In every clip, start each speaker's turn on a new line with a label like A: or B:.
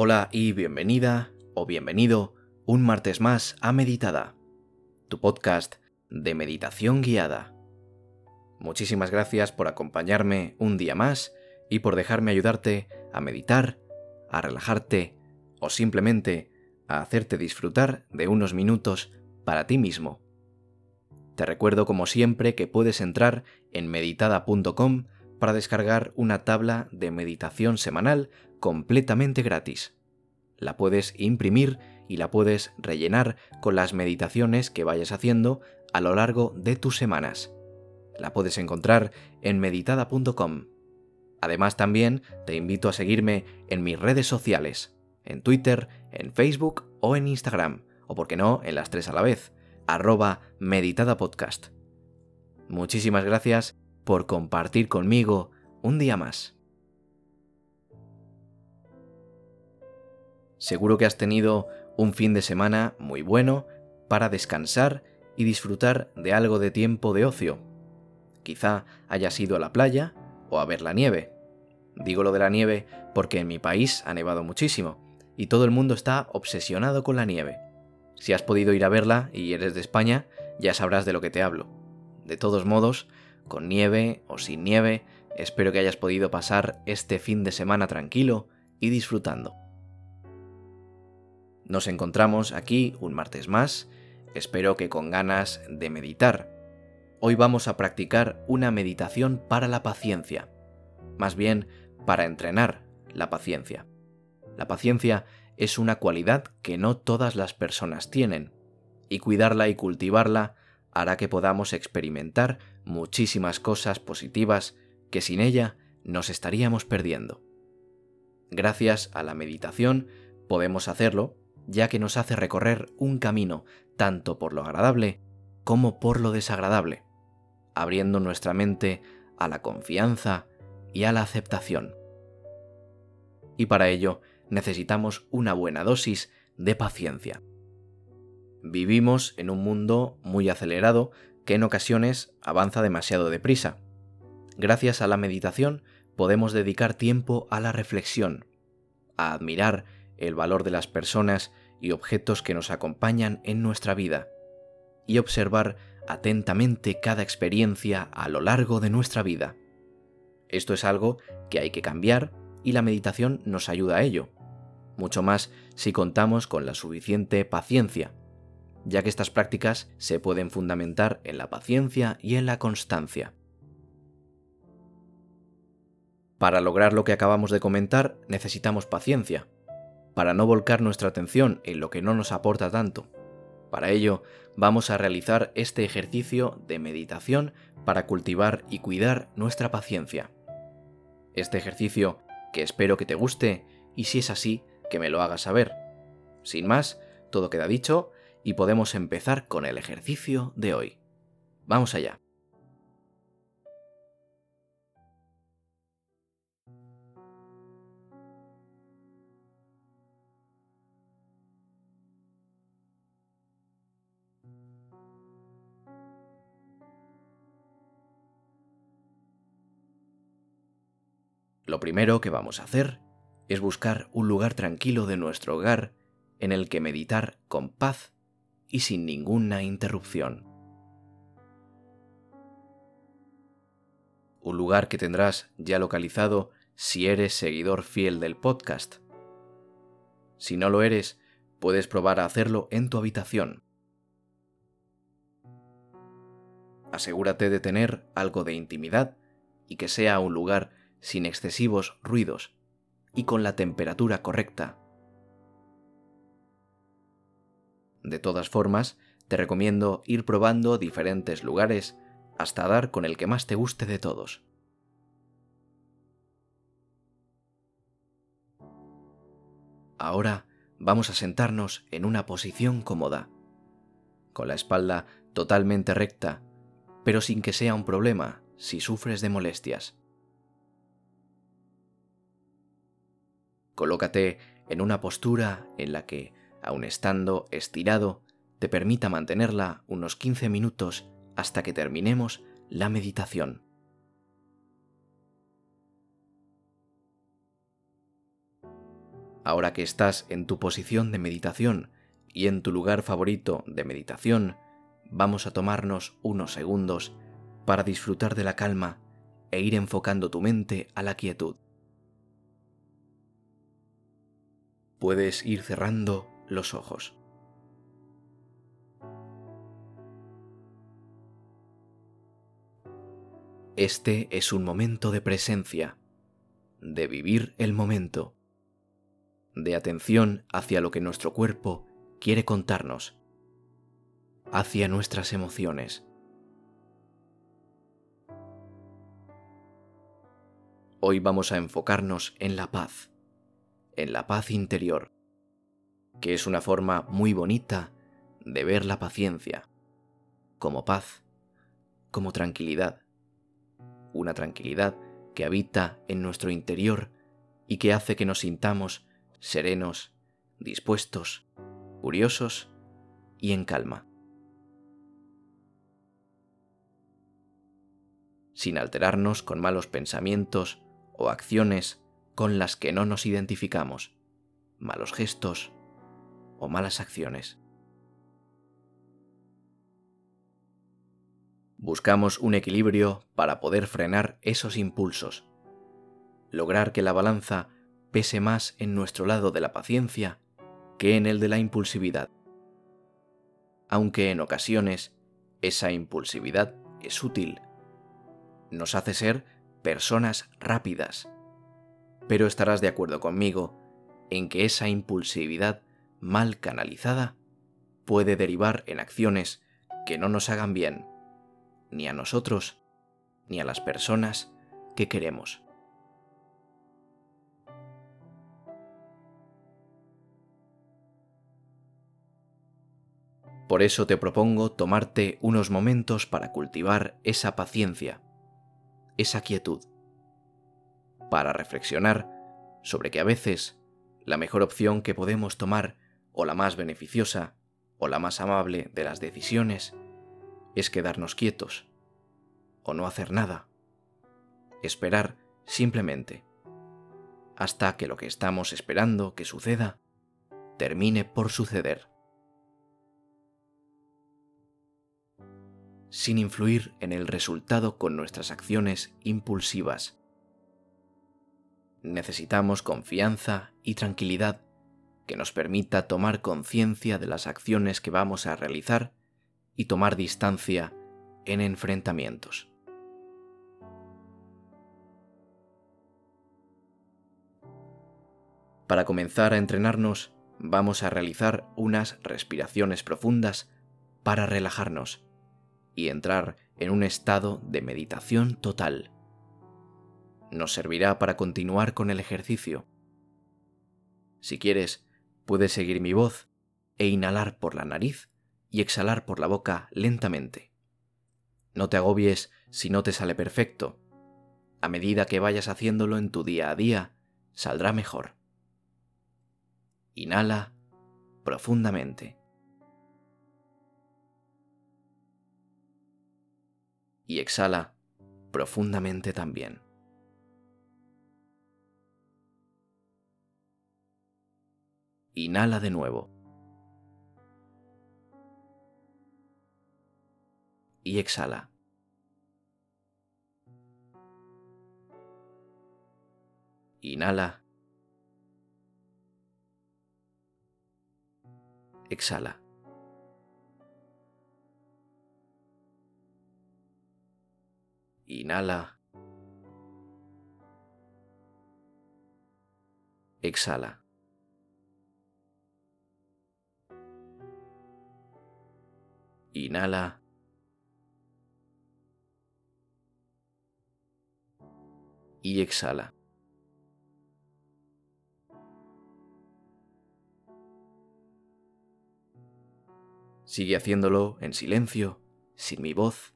A: Hola y bienvenida o bienvenido un martes más a Meditada, tu podcast de meditación guiada. Muchísimas gracias por acompañarme un día más y por dejarme ayudarte a meditar, a relajarte o simplemente a hacerte disfrutar de unos minutos para ti mismo. Te recuerdo como siempre que puedes entrar en meditada.com para descargar una tabla de meditación semanal completamente gratis. La puedes imprimir y la puedes rellenar con las meditaciones que vayas haciendo a lo largo de tus semanas. La puedes encontrar en meditada.com. Además también te invito a seguirme en mis redes sociales, en Twitter, en Facebook o en Instagram, o por qué no, en las tres a la vez, arroba meditadapodcast. Muchísimas gracias por compartir conmigo un día más. Seguro que has tenido un fin de semana muy bueno para descansar y disfrutar de algo de tiempo de ocio. Quizá hayas ido a la playa o a ver la nieve. Digo lo de la nieve porque en mi país ha nevado muchísimo y todo el mundo está obsesionado con la nieve. Si has podido ir a verla y eres de España, ya sabrás de lo que te hablo. De todos modos, con nieve o sin nieve, espero que hayas podido pasar este fin de semana tranquilo y disfrutando. Nos encontramos aquí un martes más, espero que con ganas de meditar. Hoy vamos a practicar una meditación para la paciencia, más bien para entrenar la paciencia. La paciencia es una cualidad que no todas las personas tienen, y cuidarla y cultivarla hará que podamos experimentar muchísimas cosas positivas que sin ella nos estaríamos perdiendo. Gracias a la meditación podemos hacerlo ya que nos hace recorrer un camino tanto por lo agradable como por lo desagradable, abriendo nuestra mente a la confianza y a la aceptación. Y para ello necesitamos una buena dosis de paciencia. Vivimos en un mundo muy acelerado que en ocasiones avanza demasiado deprisa. Gracias a la meditación podemos dedicar tiempo a la reflexión, a admirar el valor de las personas y objetos que nos acompañan en nuestra vida, y observar atentamente cada experiencia a lo largo de nuestra vida. Esto es algo que hay que cambiar y la meditación nos ayuda a ello, mucho más si contamos con la suficiente paciencia, ya que estas prácticas se pueden fundamentar en la paciencia y en la constancia. Para lograr lo que acabamos de comentar necesitamos paciencia, para no volcar nuestra atención en lo que no nos aporta tanto. Para ello, vamos a realizar este ejercicio de meditación para cultivar y cuidar nuestra paciencia. Este ejercicio que espero que te guste y si es así, que me lo hagas saber. Sin más, todo queda dicho y podemos empezar con el ejercicio de hoy. Vamos allá. Lo primero que vamos a hacer es buscar un lugar tranquilo de nuestro hogar en el que meditar con paz y sin ninguna interrupción. Un lugar que tendrás ya localizado si eres seguidor fiel del podcast. Si no lo eres, puedes probar a hacerlo en tu habitación. Asegúrate de tener algo de intimidad y que sea un lugar sin excesivos ruidos y con la temperatura correcta. De todas formas, te recomiendo ir probando diferentes lugares hasta dar con el que más te guste de todos. Ahora vamos a sentarnos en una posición cómoda, con la espalda totalmente recta, pero sin que sea un problema si sufres de molestias. Colócate en una postura en la que, aun estando estirado, te permita mantenerla unos 15 minutos hasta que terminemos la meditación. Ahora que estás en tu posición de meditación y en tu lugar favorito de meditación, vamos a tomarnos unos segundos para disfrutar de la calma e ir enfocando tu mente a la quietud. Puedes ir cerrando los ojos. Este es un momento de presencia, de vivir el momento, de atención hacia lo que nuestro cuerpo quiere contarnos, hacia nuestras emociones. Hoy vamos a enfocarnos en la paz, en la paz interior, que es una forma muy bonita de ver la paciencia, como paz, como tranquilidad una tranquilidad que habita en nuestro interior y que hace que nos sintamos serenos, dispuestos, curiosos y en calma. Sin alterarnos con malos pensamientos o acciones con las que no nos identificamos, malos gestos o malas acciones. Buscamos un equilibrio para poder frenar esos impulsos, lograr que la balanza pese más en nuestro lado de la paciencia que en el de la impulsividad. Aunque en ocasiones esa impulsividad es útil, nos hace ser personas rápidas. Pero estarás de acuerdo conmigo en que esa impulsividad mal canalizada puede derivar en acciones que no nos hagan bien ni a nosotros, ni a las personas que queremos. Por eso te propongo tomarte unos momentos para cultivar esa paciencia, esa quietud, para reflexionar sobre que a veces la mejor opción que podemos tomar, o la más beneficiosa, o la más amable de las decisiones, es quedarnos quietos o no hacer nada. Esperar simplemente hasta que lo que estamos esperando que suceda termine por suceder. Sin influir en el resultado con nuestras acciones impulsivas. Necesitamos confianza y tranquilidad que nos permita tomar conciencia de las acciones que vamos a realizar y tomar distancia en enfrentamientos. Para comenzar a entrenarnos, vamos a realizar unas respiraciones profundas para relajarnos y entrar en un estado de meditación total. Nos servirá para continuar con el ejercicio. Si quieres, puedes seguir mi voz e inhalar por la nariz y exhalar por la boca lentamente. No te agobies si no te sale perfecto. A medida que vayas haciéndolo en tu día a día, saldrá mejor. Inhala profundamente. Y exhala profundamente también. Inhala de nuevo. y exhala. Inhala. Exhala. Inhala. Exhala. Inhala. y exhala. Sigue haciéndolo en silencio, sin mi voz,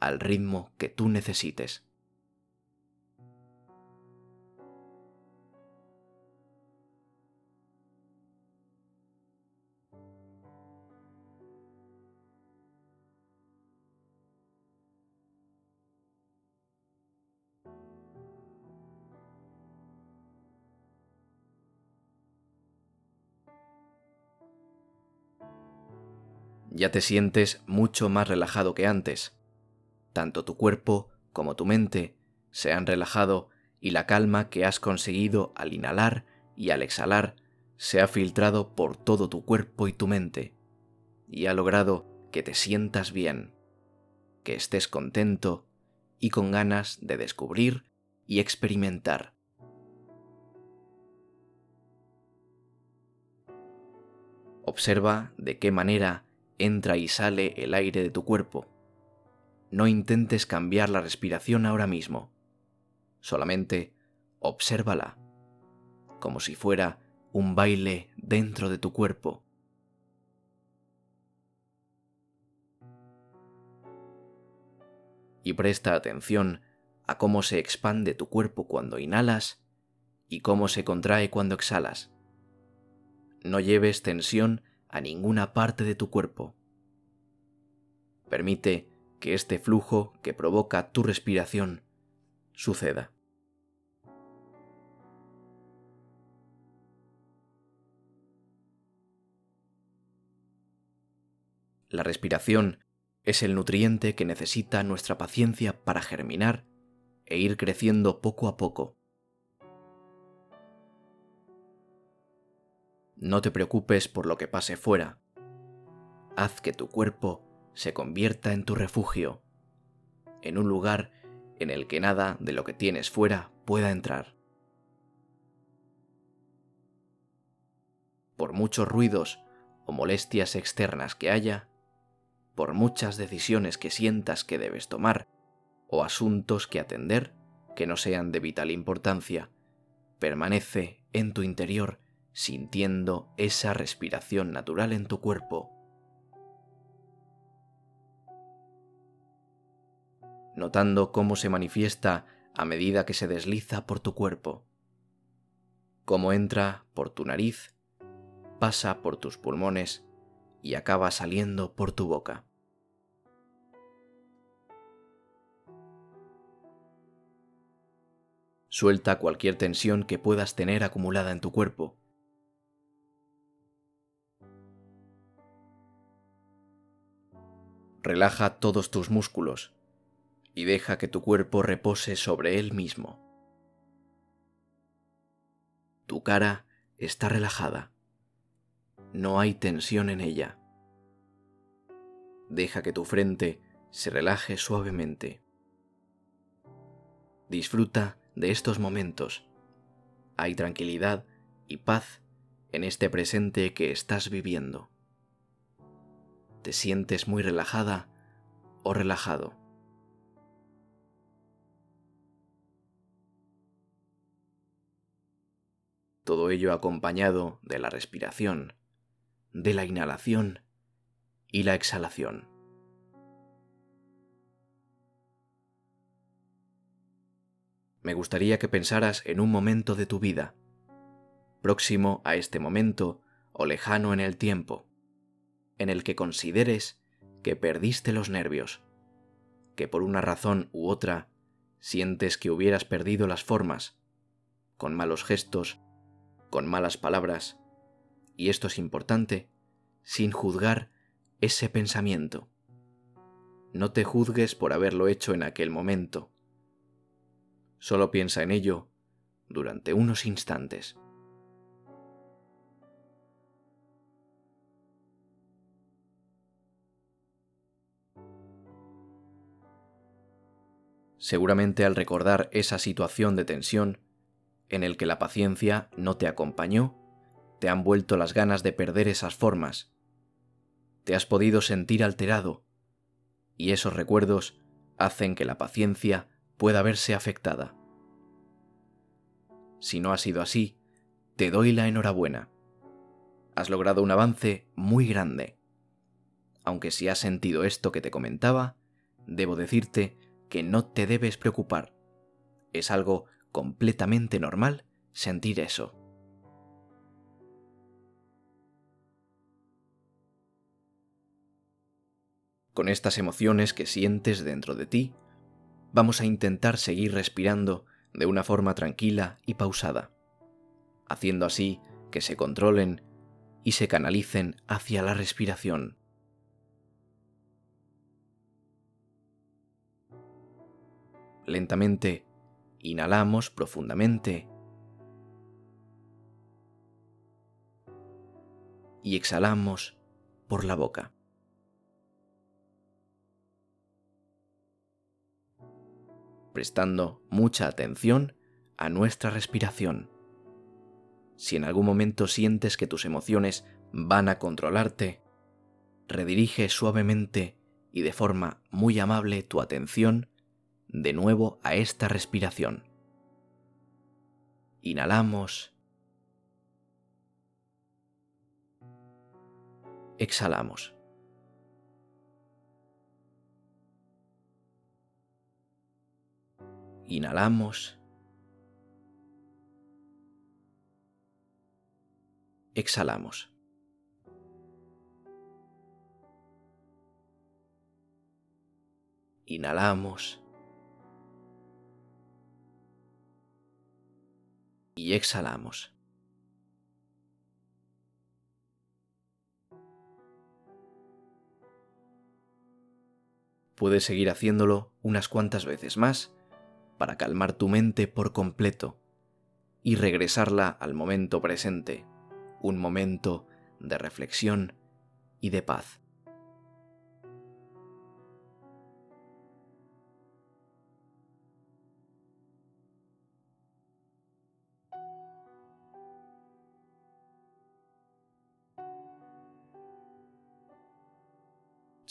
A: al ritmo que tú necesites. Ya te sientes mucho más relajado que antes. Tanto tu cuerpo como tu mente se han relajado y la calma que has conseguido al inhalar y al exhalar se ha filtrado por todo tu cuerpo y tu mente y ha logrado que te sientas bien, que estés contento y con ganas de descubrir y experimentar. Observa de qué manera entra y sale el aire de tu cuerpo. No intentes cambiar la respiración ahora mismo. Solamente obsérvala, como si fuera un baile dentro de tu cuerpo. Y presta atención a cómo se expande tu cuerpo cuando inhalas y cómo se contrae cuando exhalas. No lleves tensión a ninguna parte de tu cuerpo. Permite que este flujo que provoca tu respiración suceda. La respiración es el nutriente que necesita nuestra paciencia para germinar e ir creciendo poco a poco. No te preocupes por lo que pase fuera. Haz que tu cuerpo se convierta en tu refugio, en un lugar en el que nada de lo que tienes fuera pueda entrar. Por muchos ruidos o molestias externas que haya, por muchas decisiones que sientas que debes tomar o asuntos que atender que no sean de vital importancia, permanece en tu interior sintiendo esa respiración natural en tu cuerpo. Notando cómo se manifiesta a medida que se desliza por tu cuerpo. Cómo entra por tu nariz, pasa por tus pulmones y acaba saliendo por tu boca. Suelta cualquier tensión que puedas tener acumulada en tu cuerpo Relaja todos tus músculos y deja que tu cuerpo repose sobre él mismo. Tu cara está relajada. No hay tensión en ella. Deja que tu frente se relaje suavemente. Disfruta de estos momentos. Hay tranquilidad y paz en este presente que estás viviendo te sientes muy relajada o relajado. Todo ello acompañado de la respiración, de la inhalación y la exhalación. Me gustaría que pensaras en un momento de tu vida, próximo a este momento o lejano en el tiempo en el que consideres que perdiste los nervios, que por una razón u otra sientes que hubieras perdido las formas, con malos gestos, con malas palabras, y esto es importante, sin juzgar ese pensamiento. No te juzgues por haberlo hecho en aquel momento. Solo piensa en ello durante unos instantes. Seguramente al recordar esa situación de tensión en el que la paciencia no te acompañó, te han vuelto las ganas de perder esas formas. Te has podido sentir alterado y esos recuerdos hacen que la paciencia pueda verse afectada. Si no ha sido así, te doy la enhorabuena. Has logrado un avance muy grande. Aunque si has sentido esto que te comentaba, debo decirte que no te debes preocupar. Es algo completamente normal sentir eso. Con estas emociones que sientes dentro de ti, vamos a intentar seguir respirando de una forma tranquila y pausada, haciendo así que se controlen y se canalicen hacia la respiración. Lentamente, inhalamos profundamente y exhalamos por la boca. Prestando mucha atención a nuestra respiración. Si en algún momento sientes que tus emociones van a controlarte, redirige suavemente y de forma muy amable tu atención de nuevo a esta respiración. Inhalamos. Exhalamos. Inhalamos. Exhalamos. Inhalamos. Y exhalamos. Puedes seguir haciéndolo unas cuantas veces más para calmar tu mente por completo y regresarla al momento presente, un momento de reflexión y de paz.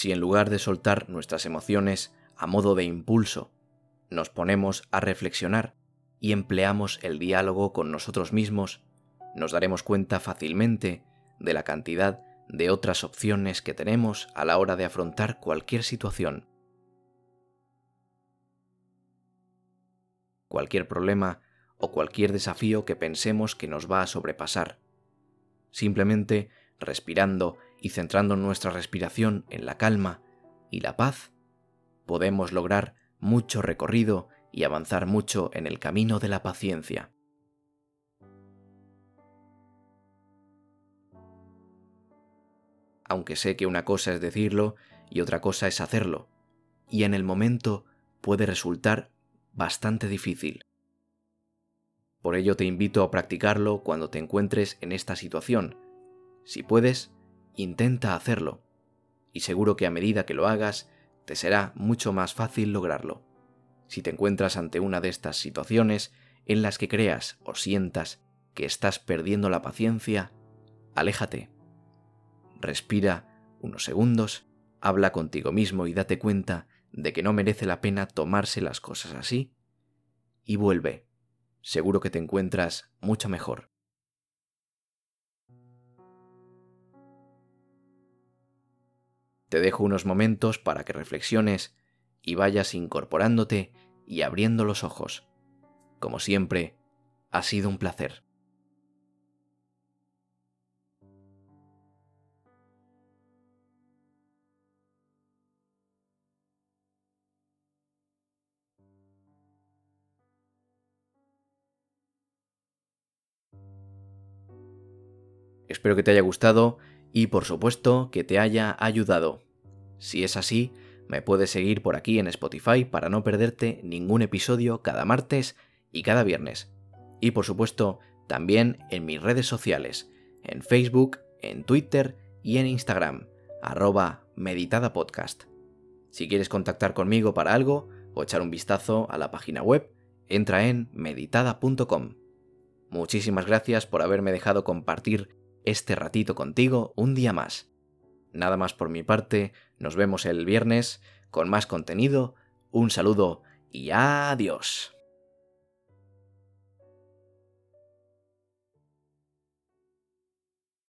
A: Si en lugar de soltar nuestras emociones a modo de impulso nos ponemos a reflexionar y empleamos el diálogo con nosotros mismos, nos daremos cuenta fácilmente de la cantidad de otras opciones que tenemos a la hora de afrontar cualquier situación. Cualquier problema o cualquier desafío que pensemos que nos va a sobrepasar. Simplemente respirando y centrando nuestra respiración en la calma y la paz, podemos lograr mucho recorrido y avanzar mucho en el camino de la paciencia. Aunque sé que una cosa es decirlo y otra cosa es hacerlo, y en el momento puede resultar bastante difícil. Por ello te invito a practicarlo cuando te encuentres en esta situación. Si puedes, intenta hacerlo, y seguro que a medida que lo hagas, te será mucho más fácil lograrlo. Si te encuentras ante una de estas situaciones en las que creas o sientas que estás perdiendo la paciencia, aléjate. Respira unos segundos, habla contigo mismo y date cuenta de que no merece la pena tomarse las cosas así, y vuelve. Seguro que te encuentras mucho mejor. Te dejo unos momentos para que reflexiones y vayas incorporándote y abriendo los ojos. Como siempre, ha sido un placer. Espero que te haya gustado y por supuesto que te haya ayudado. Si es así, me puedes seguir por aquí en Spotify para no perderte ningún episodio cada martes y cada viernes. Y por supuesto, también en mis redes sociales, en Facebook, en Twitter y en Instagram, arroba meditadapodcast. Si quieres contactar conmigo para algo o echar un vistazo a la página web, entra en meditada.com. Muchísimas gracias por haberme dejado compartir este ratito contigo un día más. Nada más por mi parte, nos vemos el viernes con más contenido, un saludo y adiós.